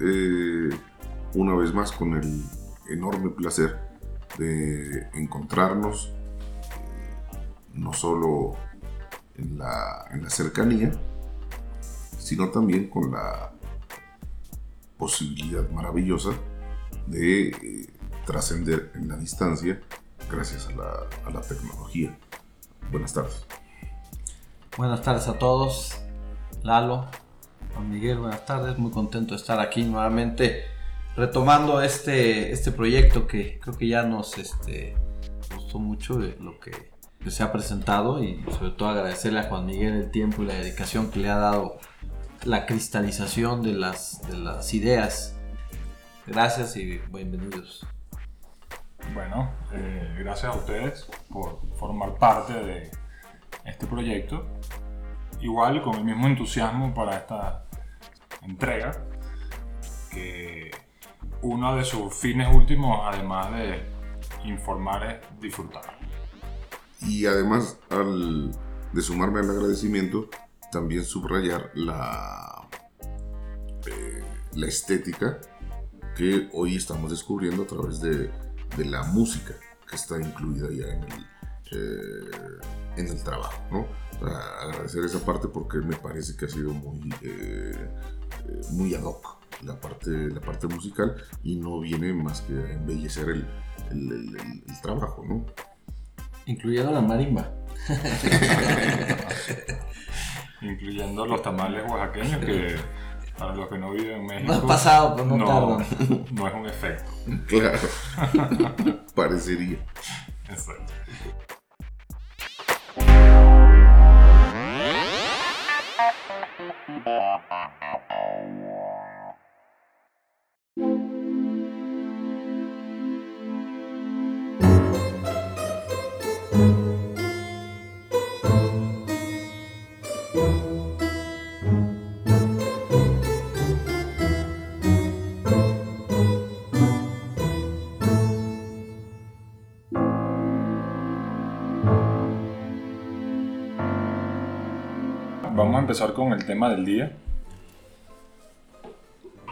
eh, una vez más con el enorme placer de encontrarnos, eh, no solo en la, en la cercanía, sino también con la posibilidad maravillosa de eh, trascender en la distancia gracias a la, a la tecnología. Buenas tardes. Buenas tardes a todos. Lalo, Juan Miguel, buenas tardes. Muy contento de estar aquí nuevamente retomando este, este proyecto que creo que ya nos este, gustó mucho lo que, que se ha presentado y sobre todo agradecerle a Juan Miguel el tiempo y la dedicación que le ha dado la cristalización de las, de las ideas. Gracias y bienvenidos. Bueno, eh, gracias a ustedes por formar parte de este proyecto. Igual con el mismo entusiasmo para esta entrega, que uno de sus fines últimos, además de informar, es disfrutar. Y además, al, de sumarme al agradecimiento, también subrayar la, eh, la estética que hoy estamos descubriendo a través de, de la música que está incluida ya en el, eh, en el trabajo. ¿no? Agradecer esa parte porque me parece que ha sido muy, eh, eh, muy ad hoc la parte, la parte musical y no viene más que a embellecer el, el, el, el trabajo. ¿no? Incluyendo la marimba. Incluyendo los tamales oaxaqueños que para los que no viven en México. No has pasado, pues no, no es un efecto. Claro, parecería. Exacto. Empezar con el tema del día.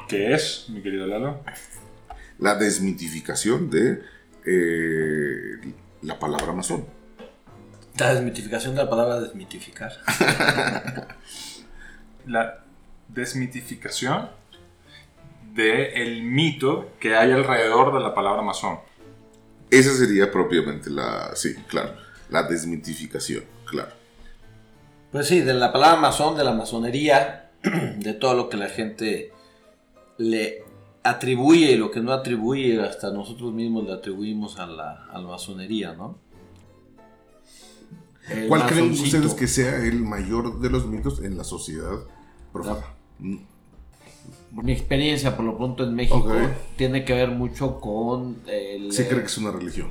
¿Qué es, mi querido Lalo? La desmitificación de eh, la palabra masón. La desmitificación de la palabra desmitificar. La desmitificación del mito que hay alrededor de la palabra masón. Esa sería propiamente la, sí, claro, la desmitificación, claro. Pues sí, de la palabra masón, de la masonería, de todo lo que la gente le atribuye y lo que no atribuye, hasta nosotros mismos le atribuimos a la, a la masonería, ¿no? El ¿Cuál creen ustedes que sea el mayor de los mitos en la sociedad profana? Mm, Mi experiencia, por lo pronto en México, tiene que ver mucho con el... Se cree que es una religión.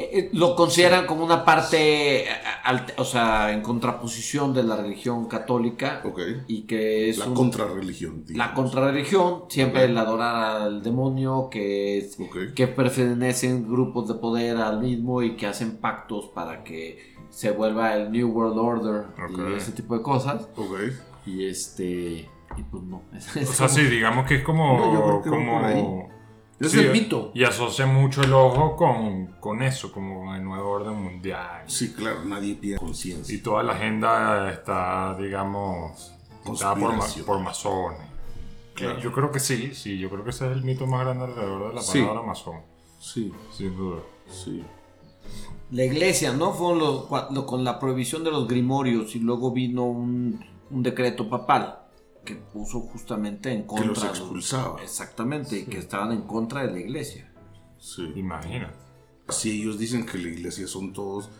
Eh, eh, lo consideran como una parte, eh, alt- o sea, en contraposición de la religión católica Ok. y que es La un- contrarreligión. la contrarreligión, siempre Ok. el adorar al demonio, que, es- que pertenecen grupos de poder al mismo y que hacen pactos para que se vuelva el New World Order y ese tipo de cosas. Ok. Y este, y pues no. Es, es O sea, como- sí, digamos que es como. No, yo creo que va como Es el mito. Y asocia mucho el ojo con, con eso, como con el nuevo orden mundial. Sí, claro, nadie pierde conciencia. Y toda la agenda está, digamos, contada por, por masones. Claro. Eh, Yo creo que sí, sí, yo creo que ese es el mito más grande alrededor de la Sí. palabra masón, Sí, sin duda. sí. La iglesia, ¿no? Fue lo- cuando- con la prohibición de los grimorios y luego vino un, un decreto papal que puso justamente en contra. los de expulsaba. Exactamente, y que estaban en contra de la iglesia. sí. Imagínate. Si ellos dicen que la iglesia son todos,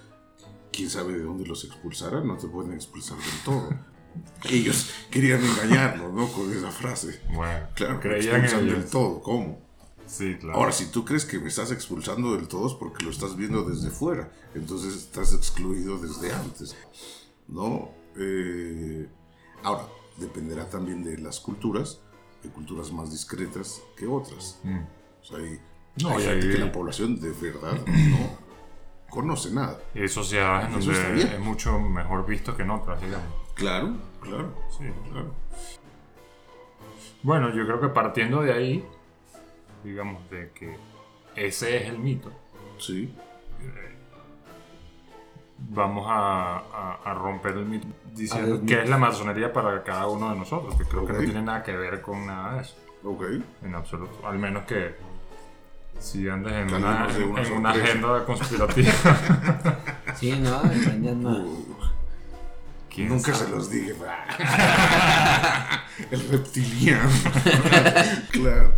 quién sabe de dónde los expulsarán, no te pueden expulsar del todo. ellos querían engañarnos, ¿no? Con esa frase. Bueno, Claro, me creían expulsan ellos. del todo, ¿cómo? Sí, claro. Ahora, si tú crees que me estás expulsando del todo es porque lo estás viendo desde fuera, entonces estás excluido desde antes, ¿no? Eh, ahora, dependerá también de las culturas, hay culturas más discretas que otras. Mm. O sea, hay No, Hay gente que la población de verdad no conoce nada. Y hay sociedades donde es mucho mejor visto que en otras, digamos. Claro, claro, Sí. claro. Bueno, yo creo que partiendo de ahí, digamos, de que ese es el mito, Sí. Vamos a, a- a romper el mito A diciendo ver, qué es la masonería para cada uno de nosotros, que creo que no tiene nada que ver con nada de eso, Ok. en absoluto. Al menos que si andes en una, en una agenda conspirativa. Sí, no. Uh, ¿Quién nunca sabe? se los dije. El reptiliano. claro.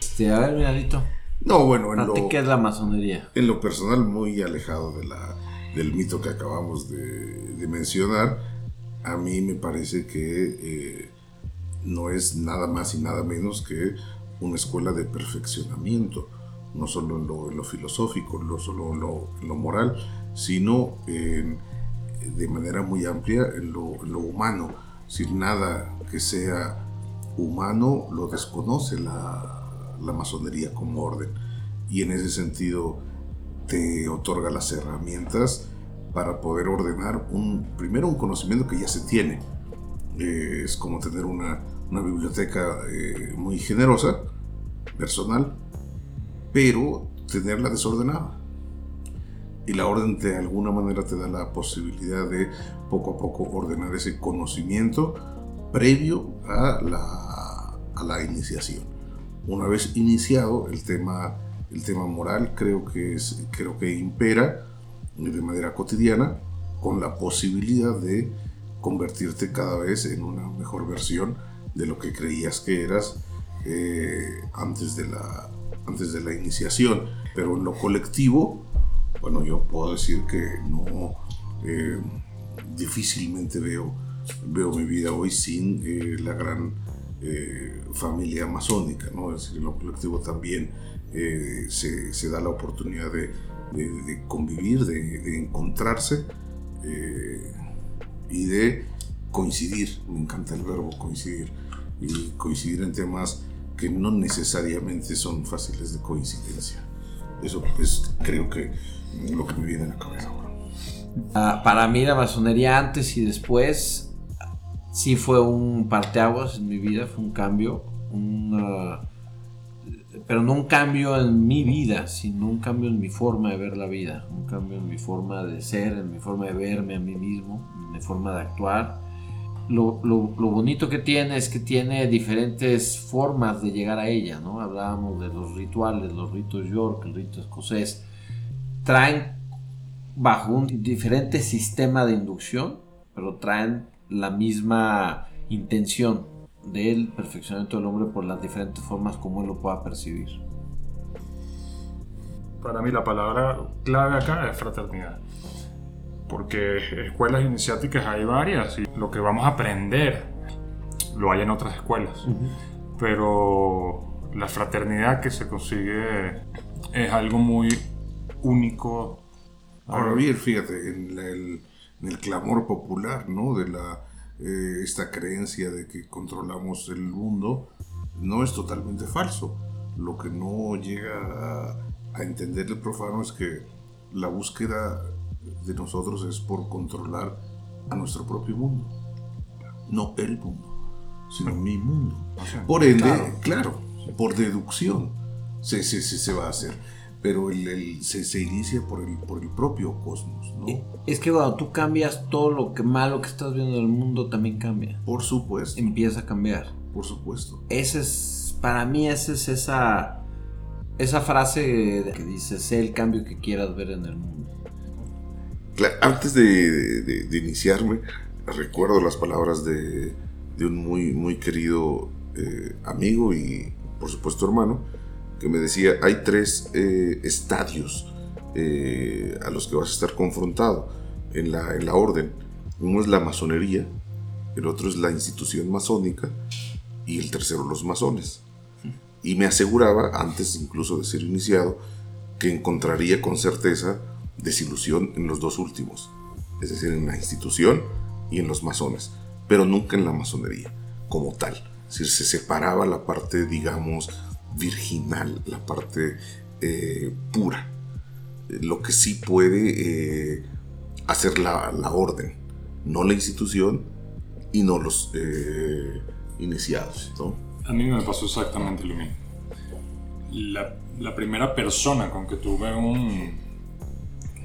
Este, a ver, miradito. No, bueno, en ¿Para ti lo, qué es la masonería? en lo personal muy alejado de la, del mito que acabamos de, de mencionar, a mí me parece que eh, no es nada más y nada menos que una escuela de perfeccionamiento, no solo en lo, en lo filosófico, no solo en lo, en lo moral, sino en- de manera muy amplia en lo, en lo humano. Sin nada que sea humano lo desconoce la, la masonería como orden. Y en ese sentido te otorga las herramientas para poder ordenar un, primero un conocimiento que ya se tiene. Eh, es como tener una, una biblioteca eh, muy generosa, personal, pero tenerla desordenada. Y la orden de alguna manera te da la posibilidad de poco a poco ordenar ese conocimiento previo a la, a la iniciación. Una vez iniciado el tema, el tema moral, creo que, es, creo que impera de manera cotidiana con la posibilidad de convertirte cada vez en una mejor versión de lo que creías que eras eh, antes, de la, antes de la iniciación. Pero en lo colectivo, bueno, yo puedo decir que no, eh, difícilmente veo, veo mi vida hoy sin eh, la gran eh, familia masónica, ¿no? Es decir, en lo colectivo también eh, se, se da la oportunidad de, de- de convivir, de, de encontrarse eh, y de coincidir. Me encanta el verbo coincidir. Y coincidir en temas que no necesariamente son fáciles de coincidencia. Eso es creo que lo que me viene a la cabeza ahora. Ah, para mí la masonería antes y después sí fue un parteaguas en mi vida, fue un cambio, pero no un cambio en mi vida, sino un cambio en mi forma de ver la vida, un cambio en mi forma de ser, en mi forma de verme a mí mismo, en mi forma de actuar. Lo, lo- lo bonito que tiene es que tiene diferentes formas de llegar a ella, ¿no? Hablábamos de los rituales, los ritos York, el rito escocés. Traen bajo un diferente sistema de inducción, pero traen la misma intención del perfeccionamiento del hombre por las diferentes formas como él lo pueda percibir. Para mí la palabra clave acá es fraternidad. Porque escuelas iniciáticas hay varias y lo que vamos a aprender lo hay en otras escuelas. Pero la fraternidad que se consigue es algo muy único. Ahora bien, fíjate, en, la- el, el clamor popular, ¿no? De la, eh, esta creencia de que controlamos el mundo, no es totalmente falso. Lo que no llega a, a entender el profano es que la búsqueda de nosotros es por controlar a nuestro propio mundo. No el mundo, sino mi mundo. sea, Por ende, claro. claro, por deducción se, se, se, se va a hacer. Pero el, el- se, se inicia por el, por el propio cosmos, ¿no? Es que cuando tú cambias todo lo que malo que estás viendo en el mundo también cambia. Por supuesto, Empieza a cambiar. por supuesto. Ese es, para mí esa es esa, esa frase que dice, sé el cambio que quieras ver en el mundo. Antes de, de- de iniciarme, recuerdo las palabras de, de un muy, muy querido eh, amigo y, por supuesto, hermano, que me decía, hay tres eh, estadios eh, a los que vas a estar confrontado en la, en la orden. Uno es la masonería, el otro es la institución masónica y el tercero los masones. Y me aseguraba, antes incluso de ser iniciado, que encontraría con certeza desilusión en los dos últimos, es decir, en la institución y en los masones, pero nunca en la masonería como tal, se separaba la parte, digamos, virginal, la parte eh, pura, lo que sí puede eh, hacer la, orden, no la institución y no los eh, iniciados. A mí me pasó exactamente lo mismo. La, la primera persona con que tuve un,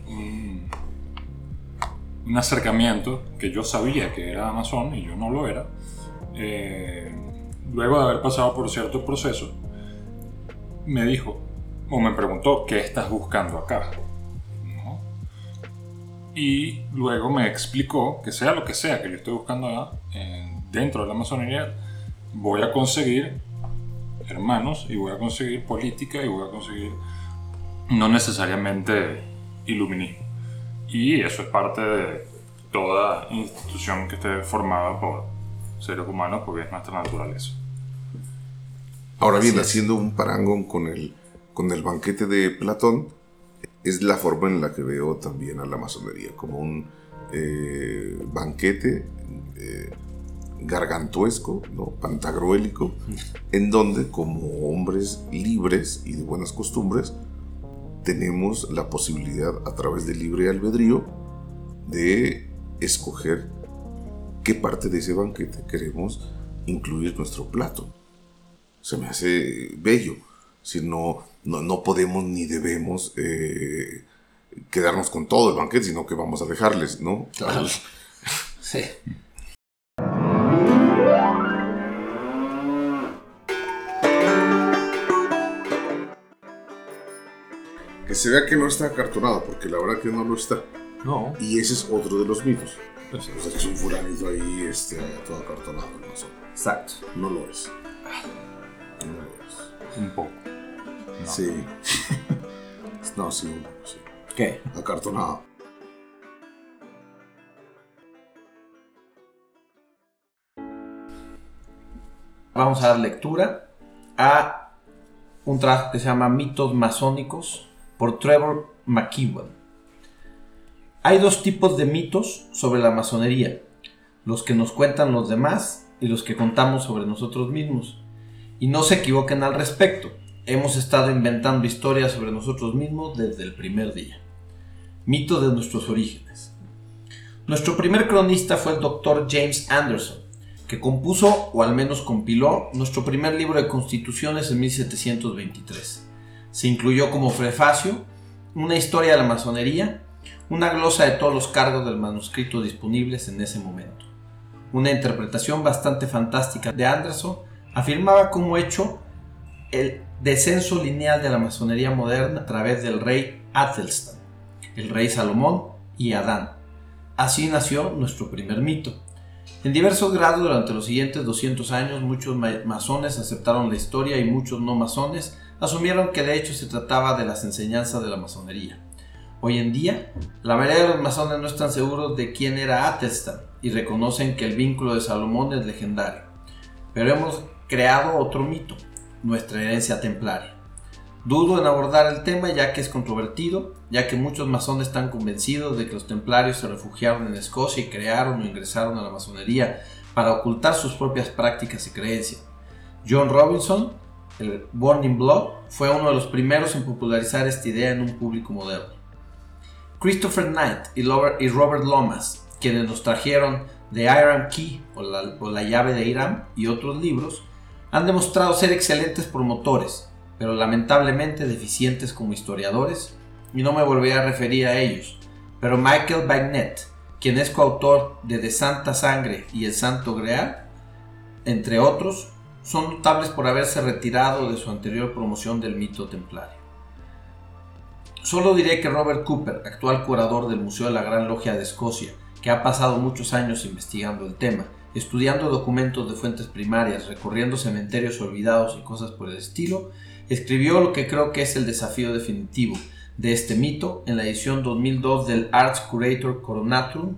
un, un, acercamiento que yo sabía que era Amazon y yo no lo era, luego de haber pasado por cierto proceso, me dijo, o me preguntó, ¿qué estás buscando acá? Y luego me explicó que sea lo que sea que yo estoy buscando acá, dentro de la masonería, voy a conseguir hermanos y voy a conseguir política y voy a conseguir no necesariamente iluminismo. Y eso es parte de toda institución que esté formada por seres humanos porque es nuestra naturaleza. Ahora bien, haciendo un parangón con el, con el banquete de Platón, es la forma en la que veo también a la masonería, como un eh, banquete eh, gargantuesco, ¿no? pantagruélico, en donde como hombres libres y de buenas costumbres, tenemos la posibilidad a través del libre albedrío de escoger qué parte de ese banquete queremos incluir nuestro plato se me hace bello. Si no, no, podemos ni debemos eh, quedarnos con todo el banquete, sino que vamos a dejarles, ¿no? Claro. Sí. Que se vea que no está acartonado, porque la verdad que no lo está. No. Y ese es otro de los mitos. O sea, que es un fulanito ahí este, todo acartonado. No Exacto. No lo es. Un poco. Sí. no, sí, un poco, sí. ¿Qué? Acartonado. Vamos a dar lectura a un trabajo que se llama Mitos Masónicos por Trevor McKeown. Hay dos tipos de mitos sobre la masonería, los que nos cuentan los demás y los que contamos sobre nosotros mismos. Y no se equivoquen al respecto, hemos estado inventando historias sobre nosotros mismos desde el primer día. Mito de nuestros orígenes. Nuestro primer cronista fue el doctor James Anderson, que compuso o al menos compiló nuestro primer libro de constituciones en 1723. Se incluyó como prefacio una historia de la masonería, una glosa de todos los cargos del manuscrito disponibles en ese momento. Una interpretación bastante fantástica de Anderson afirmaba como hecho el descenso lineal de la masonería moderna a través del rey Athelstan, el rey Salomón y Adán. Así nació nuestro primer mito. En diversos grados durante los siguientes 200 años muchos masones aceptaron la historia y muchos no masones asumieron que de hecho se trataba de las enseñanzas de la masonería. Hoy en día, la mayoría de los masones no están seguros de quién era Athelstan y reconocen que el vínculo de Salomón es legendario. Pero hemos creado otro mito, nuestra herencia templaria. Dudo en abordar el tema ya que es controvertido, ya que muchos masones están convencidos de que los templarios se refugiaron en Escocia y crearon o ingresaron a la masonería para ocultar sus propias prácticas y creencias. John Robinson, el Born in Blood, fue uno de los primeros en popularizar esta idea en un público moderno. Christopher Knight y Robert Lomas, quienes nos trajeron The Iron Key o la, o la llave de Irán y otros libros, han demostrado ser excelentes promotores, pero lamentablemente deficientes como historiadores, y no me volveré a referir a ellos. Pero Michael Bagnet, quien es coautor de De Santa Sangre y El Santo Greal, entre otros, son notables por haberse retirado de su anterior promoción del mito templario. Solo diré que Robert Cooper, actual curador del Museo de la Gran Logia de Escocia, que ha pasado muchos años investigando el tema, estudiando documentos de fuentes primarias, recorriendo cementerios olvidados y cosas por el estilo, escribió lo que creo que es el desafío definitivo de este mito en la edición 2002 del Arts Curator Coronaturum.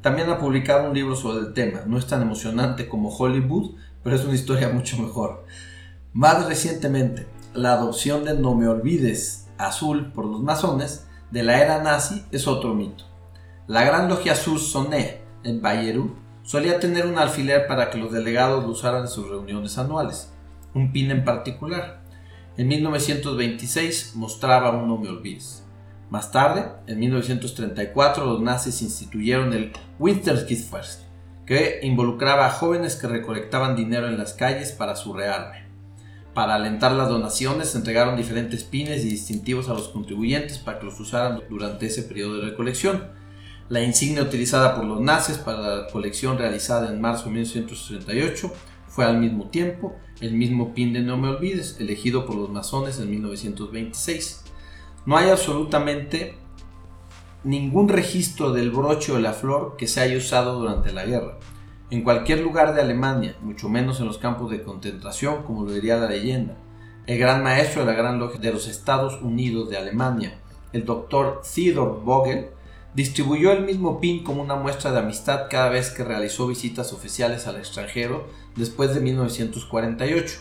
También ha publicado un libro sobre el tema, no es tan emocionante como Hollywood, pero es una historia mucho mejor. Más recientemente, la adopción de No me olvides azul por los masones de la era nazi es otro mito. La Gran Logia Sur Soné en Bayeru solía tener un alfiler para que los delegados lo usaran en sus reuniones anuales, un pin en particular. En 1926 mostraba un no me olvides. Más tarde, en 1934, los nazis instituyeron el Winterskitfest, que involucraba a jóvenes que recolectaban dinero en las calles para su rearme. Para alentar las donaciones, entregaron diferentes pines y distintivos a los contribuyentes para que los usaran durante ese periodo de recolección. La insignia utilizada por los nazis para la colección realizada en marzo de 1968 fue al mismo tiempo el mismo pin de No me olvides, elegido por los masones en 1926. No hay absolutamente ningún registro del broche o la flor que se haya usado durante la guerra. En cualquier lugar de Alemania, mucho menos en los campos de concentración, como lo diría la leyenda, el gran maestro de la Gran Logia de los Estados Unidos de Alemania, el doctor Theodor Vogel, distribuyó el mismo pin como una muestra de amistad cada vez que realizó visitas oficiales al extranjero después de 1948,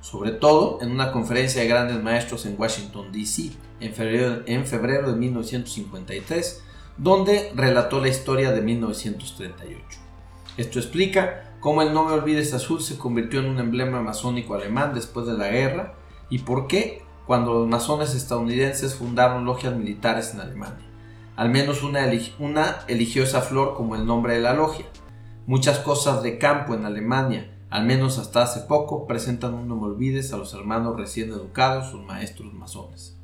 sobre todo en una conferencia de grandes maestros en Washington, D.C., en febrero, de 1953, donde relató la historia de 1938. Esto explica cómo el No me olvides azul se convirtió en un emblema masónico alemán después de la guerra y por qué cuando los masones estadounidenses fundaron logias militares en Alemania. Al menos una, eligió esa flor como el nombre de la logia. Muchas cosas de campo en Alemania, al menos hasta hace poco, presentan un olvides a los hermanos recién educados, sus maestros masones.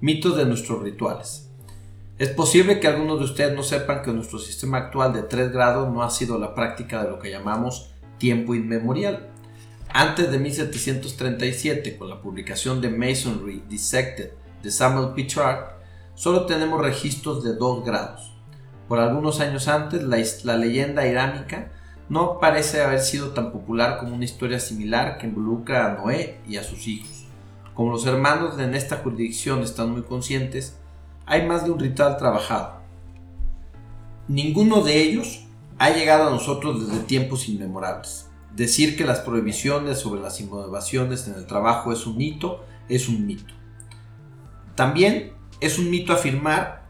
Mitos de nuestros rituales. Es posible que algunos de ustedes no sepan que nuestro sistema actual de 3 grados no ha sido la práctica de lo que llamamos tiempo inmemorial. Antes de 1737, con la publicación de Masonry Dissected de Samuel Pichard, solo tenemos registros de 2 grados. Por algunos años antes, la, leyenda iránica no parece haber sido tan popular como una historia similar que involucra a Noé y a sus hijos. Como los hermanos en esta jurisdicción están muy conscientes, hay más de un ritual trabajado. Ninguno de ellos ha llegado a nosotros desde tiempos inmemorables. Decir que las prohibiciones sobre las innovaciones en el trabajo es un mito, es un mito. También es un mito afirmar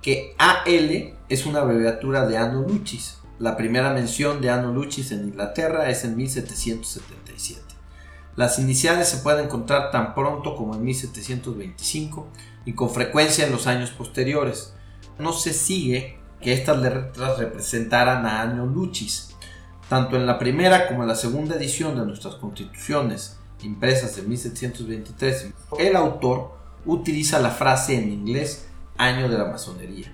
que AL es una abreviatura de Anno Lucis. La primera mención de Anno Lucis en Inglaterra es en 1777. Las iniciales se pueden encontrar tan pronto como en 1725 y con frecuencia en los años posteriores. No se sigue que estas letras representaran a Año Lucis. Tanto en la primera como en la segunda edición de nuestras constituciones, impresas en 1723, el autor utiliza la frase en inglés año de la masonería.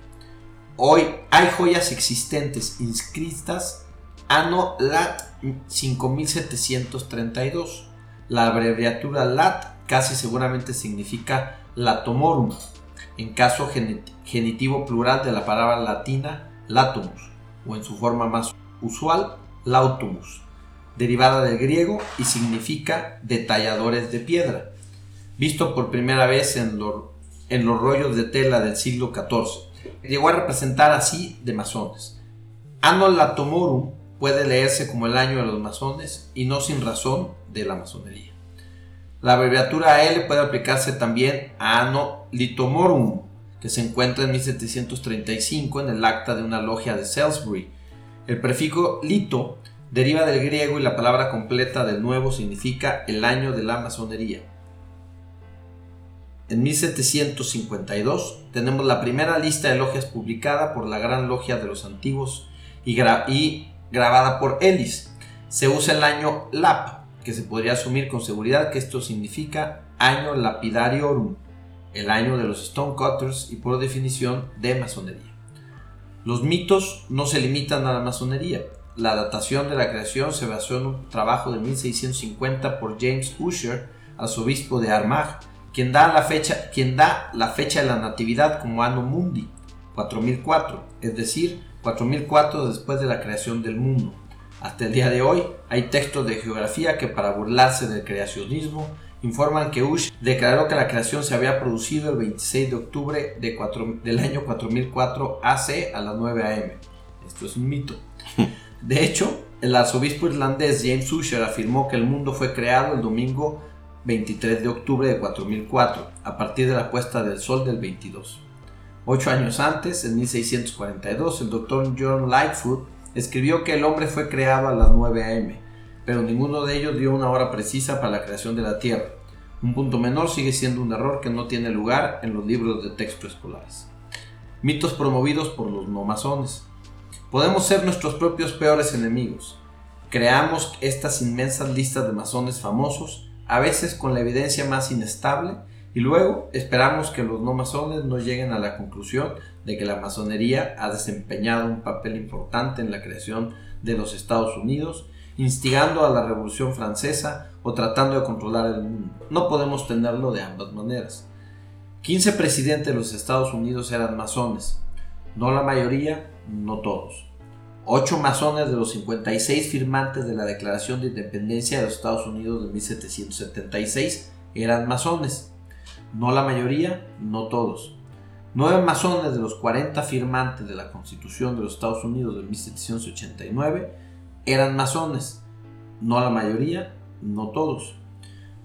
Hoy hay joyas existentes inscritas Anno Lat 5732 la abreviatura LAT casi seguramente significa latomorum, en caso genitivo plural de la palabra latina latomus, o en su forma más usual, lautumus, derivada del griego y significa detalladores de piedra, visto por primera vez en, en los rollos de tela del siglo XIV. Llegó a representar así de masones. Anno latomorum puede leerse como el año de los masones y no sin razón de la masonería. La abreviatura AL puede aplicarse también a Anno Litomorum, que se encuentra en 1735 en el acta de una logia de Salisbury. El prefijo lito deriva del griego y la palabra completa del nuevo significa el año de la masonería. En 1752 tenemos la primera lista de logias publicada por la Gran Logia de los Antiguos y, grabada por Ellis. Se usa el año LAP, que se podría asumir con seguridad que esto significa año lapidarium, el año de los stonecutters y por definición de masonería. Los mitos no se limitan a la masonería. La datación de la creación se basó en un trabajo de 1650 por James Usher, arzobispo de Armagh, quien da la fecha, quien da la fecha de la natividad como Anno Mundi, 4004, es decir, 4004 después de la creación del mundo. Hasta el día de hoy hay textos de geografía que para burlarse del creacionismo informan que Ush declaró que la creación se había producido el 26 de octubre del año 4004 AC a las 9 am. Esto es un mito. De hecho, el arzobispo irlandés James Usher afirmó que el mundo fue creado el domingo 23 de octubre de 4004, a partir de la puesta del sol del 22. Ocho años antes, en 1642, el doctor John Lightfoot escribió que el hombre fue creado a las 9 a.m., pero ninguno de ellos dio una hora precisa para la creación de la Tierra. Un punto menor sigue siendo un error que no tiene lugar en los libros de texto escolares. Mitos promovidos por los no masones. Podemos ser nuestros propios peores enemigos. Creamos estas inmensas listas de masones famosos, a veces con la evidencia más inestable, y luego esperamos que los no masones no lleguen a la conclusión de que la masonería ha desempeñado un papel importante en la creación de los Estados Unidos, instigando a la Revolución Francesa o tratando de controlar el mundo. No podemos tenerlo de ambas maneras. 15 presidentes de los Estados Unidos eran masones, no la mayoría, no todos. 8 masones de los 56 firmantes de la Declaración de Independencia de los Estados Unidos de 1776 eran masones, no la mayoría, no todos. 9 masones de los 40 firmantes de la Constitución de los Estados Unidos de 1789 eran masones, no la mayoría, no todos.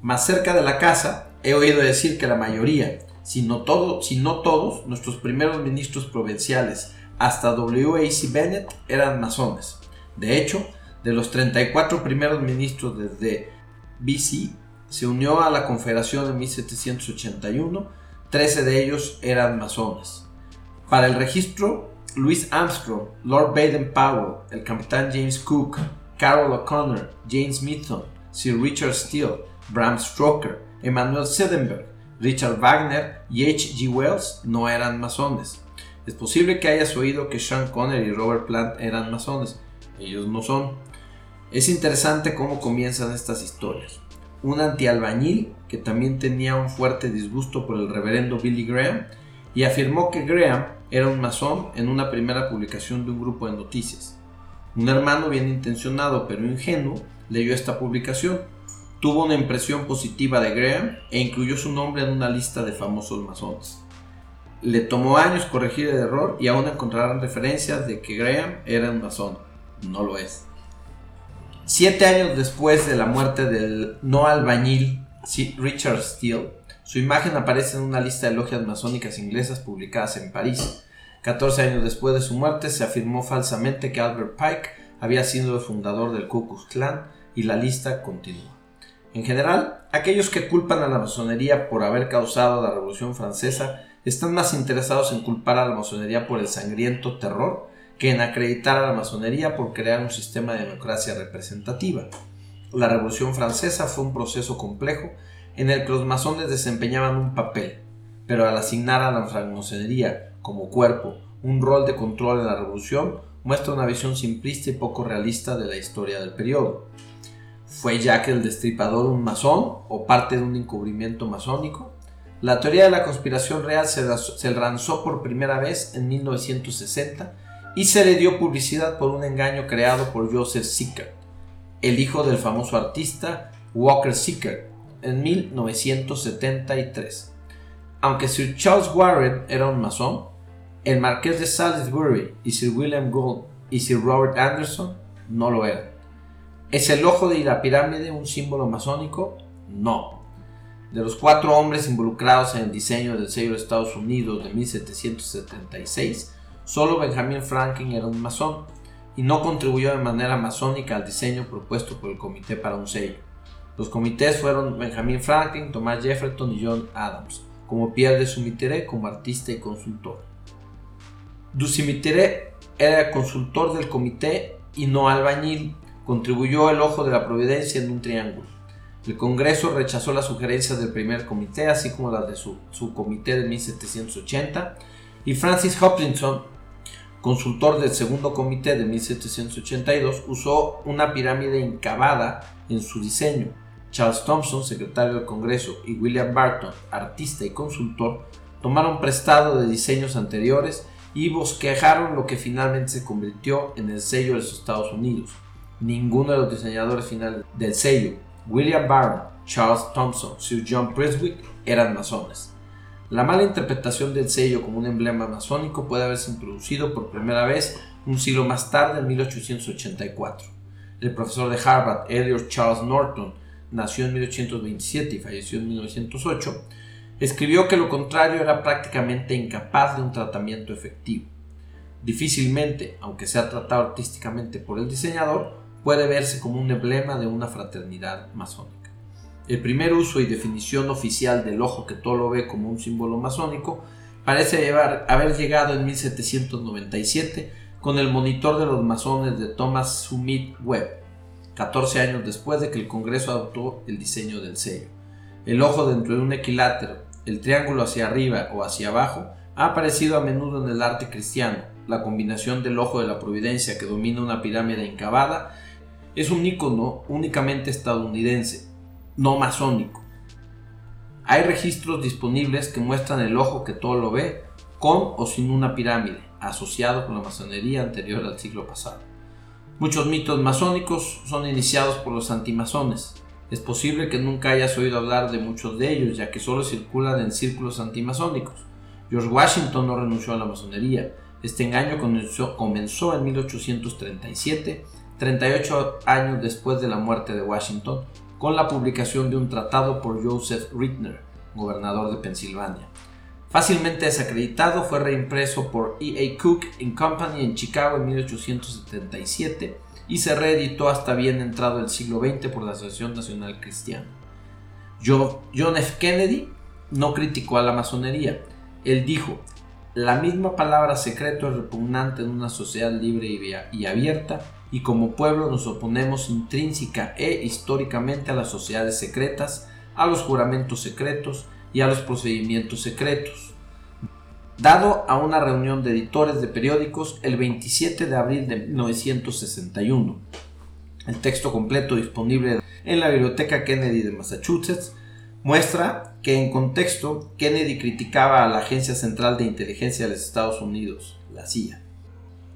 Más cerca de la casa, he oído decir que la mayoría, si no, todo, si no todos, nuestros primeros ministros provinciales, hasta W.A.C. Bennett, eran masones. De hecho, de los 34 primeros ministros desde BC, se unió a la Confederación en 1781, 13 de ellos eran masones. Para el registro, Louis Armstrong, Lord Baden-Powell, el capitán James Cook, Carol O'Connor, James Smithson, Sir Richard Steele, Bram Stoker, Emanuel Swedenborg, Richard Wagner y H. G. Wells no eran masones. Es posible que hayas oído que Sean Connery y Robert Plant eran masones. Ellos no son. Es interesante cómo comienzan estas historias. Un antialbañil que también tenía un fuerte disgusto por el reverendo Billy Graham y afirmó que Graham era un masón en una primera publicación de un grupo de noticias. Un hermano bien intencionado pero ingenuo leyó esta publicación tuvo una impresión positiva de Graham e incluyó su nombre en una lista de famosos masones. Le tomó años corregir el error y aún encontrarán referencias de que Graham era un masón. No lo es. Siete años después de la muerte del no albañil Richard Steele, su imagen aparece en una lista de logias masónicas inglesas publicadas en París. 14 años después de su muerte se afirmó falsamente que Albert Pike había sido el fundador del Ku Klux Klan y la lista continúa. En general, aquellos que culpan a la masonería por haber causado la Revolución Francesa están más interesados en culpar a la masonería por el sangriento terror que en acreditar a la masonería por crear un sistema de democracia representativa. La Revolución Francesa fue un proceso complejo en el que los masones desempeñaban un papel, pero al asignar a la masonería como cuerpo un rol de control en la revolución, muestra una visión simplista y poco realista de la historia del periodo. ¿Fue Jack el Destripador un masón o parte de un encubrimiento masónico? La teoría de la conspiración real se, lanzó por primera vez en 1960 y se le dio publicidad por un engaño creado por Joseph Sickert, el hijo del famoso artista Walker Sickert, en 1973. Aunque Sir Charles Warren era un masón, el marqués de Salisbury y Sir William Gould y Sir Robert Anderson no lo eran. ¿Es el ojo de la pirámide un símbolo masónico? No. De los cuatro hombres involucrados en el diseño del sello de Estados Unidos de 1776, solo Benjamin Franklin era un masón y no contribuyó de manera masónica al diseño propuesto por el comité para un sello. Los comités fueron Benjamin Franklin, Thomas Jefferson y John Adams, como Pierre de Sumitere como artista y consultor. Du Sumitere era consultor del comité y no albañil, contribuyó el ojo de la providencia en un triángulo. El Congreso rechazó las sugerencias del primer comité, así como las de su, comité de 1780, y Francis Hopkinson, consultor del segundo comité de 1782, usó una pirámide incavada en su diseño. Charles Thompson, secretario del Congreso, y William Barton, artista y consultor, tomaron prestado de diseños anteriores y bosquejaron lo que finalmente se convirtió en el sello de los Estados Unidos ninguno de los diseñadores finales del sello, William Barron, Charles Thompson, Sir John Preswick, eran masones. La mala interpretación del sello como un emblema masónico puede haberse introducido por primera vez un siglo más tarde, en 1884. El profesor de Harvard, Elliot Charles Norton, nació en 1827 y falleció en 1908, escribió que lo contrario era prácticamente incapaz de un tratamiento efectivo. Difícilmente, aunque sea tratado artísticamente por el diseñador, puede verse como un emblema de una fraternidad masónica. El primer uso y definición oficial del ojo que todo lo ve como un símbolo masónico parece haber llegado en 1797 con el monitor de los masones de Thomas Summit Webb, 14 años después de que el Congreso adoptó el diseño del sello. El ojo dentro de un equilátero, el triángulo hacia arriba o hacia abajo, ha aparecido a menudo en el arte cristiano, la combinación del ojo de la providencia que domina una pirámide incavada, es un icono únicamente estadounidense, no masónico. Hay registros disponibles que muestran el ojo que todo lo ve, con o sin una pirámide, asociado con la masonería anterior al siglo pasado. Muchos mitos masónicos son iniciados por los antimasones. Es posible que nunca hayas oído hablar de muchos de ellos, ya que solo circulan en círculos antimasónicos. George Washington no renunció a la masonería, este engaño comenzó, en 1837, 38 años después de la muerte de Washington, con la publicación de un tratado por Joseph Rittner, gobernador de Pensilvania. Fácilmente desacreditado, fue reimpreso por E. A. Cook Company en Chicago en 1877 y se reeditó hasta bien entrado el siglo XX por la Asociación Nacional Cristiana. John F. Kennedy no criticó a la masonería. Él dijo, la misma palabra secreto es repugnante en una sociedad libre y abierta y como pueblo nos oponemos intrínseca e históricamente a las sociedades secretas, a los juramentos secretos y a los procedimientos secretos. Dado a una reunión de editores de periódicos el 27 de abril de 1961. El texto completo disponible en la Biblioteca Kennedy de Massachusetts muestra que en contexto Kennedy criticaba a la Agencia Central de Inteligencia de los Estados Unidos, la CIA.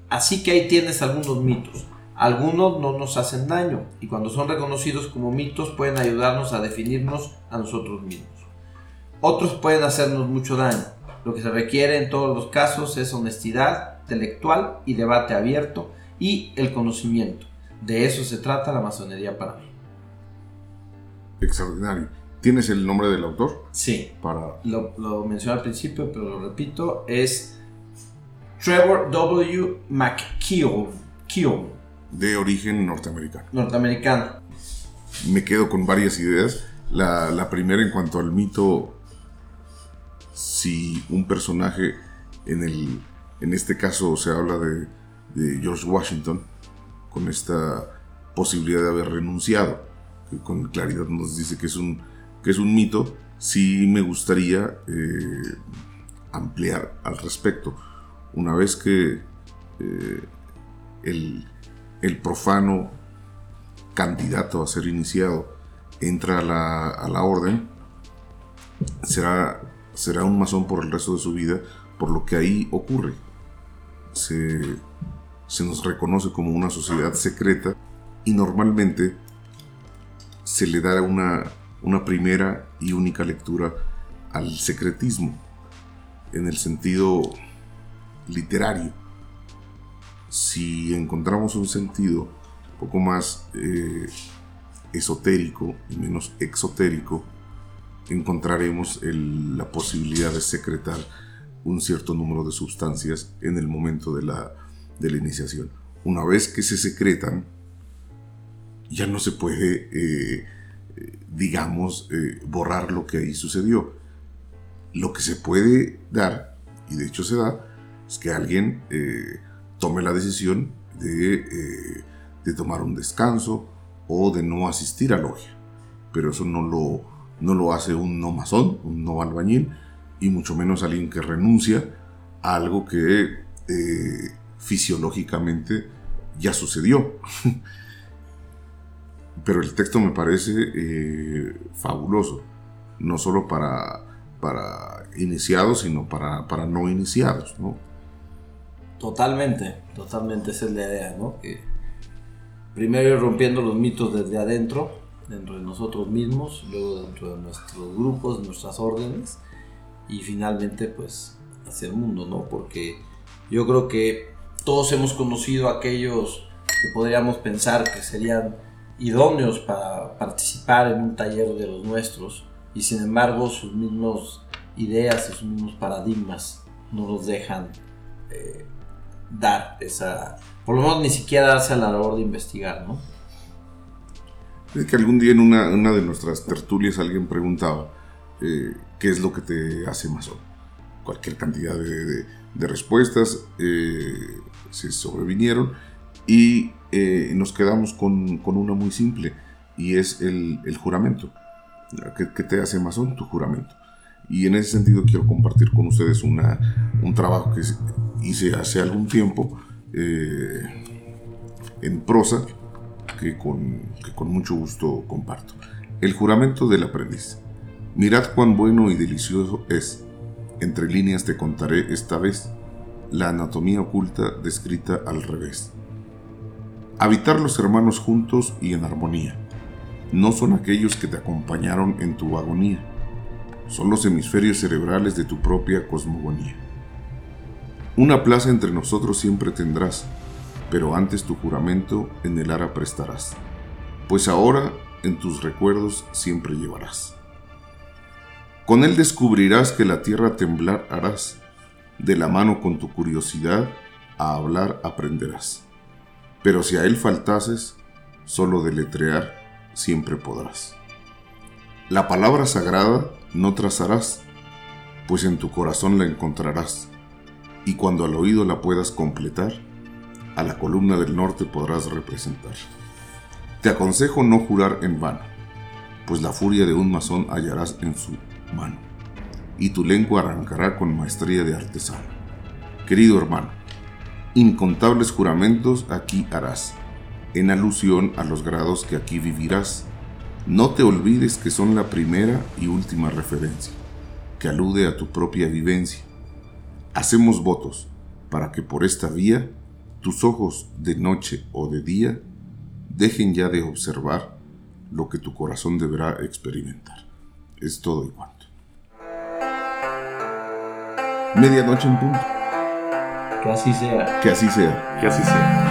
Así que ahí tienes algunos mitos. Algunos no nos hacen daño y cuando son reconocidos como mitos pueden ayudarnos a definirnos a nosotros mismos. Otros pueden hacernos mucho daño. Lo que se requiere en todos los casos es honestidad intelectual y debate abierto y el conocimiento. De eso se trata la masonería para mí. Extraordinario. ¿Tienes el nombre del autor? Sí. Para... Lo, lo mencioné al principio, pero lo repito. Es Trevor W. McKeown. De origen norteamericano. Norteamericano. Me quedo con varias ideas. La, la primera en cuanto al mito, si un personaje, en, el, en este caso se habla de, de George Washington, con esta posibilidad de haber renunciado, que con claridad nos dice que es un que es un mito, sí me gustaría eh, ampliar al respecto. Una vez que eh, el, profano candidato a ser iniciado entra a la, orden, será, será un masón por el resto de su vida, por lo que ahí ocurre. Se, se nos reconoce como una sociedad secreta y normalmente se le da una, una primera y única lectura al secretismo en el sentido literario. Si encontramos un sentido un poco más eh, esotérico y menos exotérico, encontraremos la posibilidad de secretar un cierto número de sustancias en el momento de la, de la iniciación. Una vez que se secretan, ya no se puede eh, digamos, eh, borrar lo que ahí sucedió. Lo que se puede dar, y de hecho se da, es que alguien tome la decisión de, eh, de, tomar un descanso o de no asistir a logia. Pero eso no lo, no lo hace un no masón, un no albañil, y mucho menos alguien que renuncia a algo que fisiológicamente ya sucedió. pero el texto me parece eh, fabuloso, no solo para, para iniciados, sino para, para no iniciados, ¿no? Totalmente, totalmente esa es la idea, ¿no? Primero ir rompiendo los mitos desde adentro, dentro de nosotros mismos, luego dentro de nuestros grupos, nuestras órdenes, y finalmente pues hacia el mundo, ¿no? Porque yo creo que todos hemos conocido a aquellos que podríamos pensar que serían idóneos para participar en un taller de los nuestros y sin embargo sus mismas ideas sus mismos paradigmas no los dejan eh, dar esa, por lo menos ni siquiera darse a la labor de investigar, ¿no? Es que algún día en una, una de nuestras tertulias alguien preguntaba eh, qué es lo que te hace masón. Cualquier cantidad de, de- respuestas eh, se sobrevinieron y eh, nos quedamos con, con una muy simple y es el, el juramento. ¿Qué, qué te hace masón? Tu juramento. Y en ese sentido quiero compartir con ustedes una, un trabajo que hice hace algún tiempo eh, en prosa que con, que con mucho gusto comparto. El juramento del aprendiz. Mirad cuán bueno y delicioso es. Entre líneas te contaré esta vez la anatomía oculta descrita al revés. Habitar los hermanos juntos y en armonía. No son aquellos que te acompañaron en tu agonía. Son los hemisferios cerebrales de tu propia cosmogonía. Una plaza entre nosotros siempre tendrás, pero antes tu juramento en el ara prestarás, pues ahora en tus recuerdos siempre llevarás. Con él descubrirás que la tierra temblar harás, de la mano con tu curiosidad a hablar aprenderás. Pero si a él faltases, solo deletrear siempre podrás. La palabra sagrada no trazarás, pues en tu corazón la encontrarás, y cuando al oído la puedas completar, a la columna del norte podrás representar. Te aconsejo no jurar en vano, pues la furia de un masón hallarás en su mano, y tu lengua arrancará con maestría de artesano. Querido hermano, incontables juramentos aquí harás, en alusión a los grados que aquí vivirás. No te olvides que son la primera y última referencia, que alude a tu propia vivencia. Hacemos votos para que por esta vía tus ojos de noche o de día dejen ya de observar lo que tu corazón deberá experimentar. Es todo y cuanto. Medianoche en punto. Que así sea. Que así sea. Que así sea.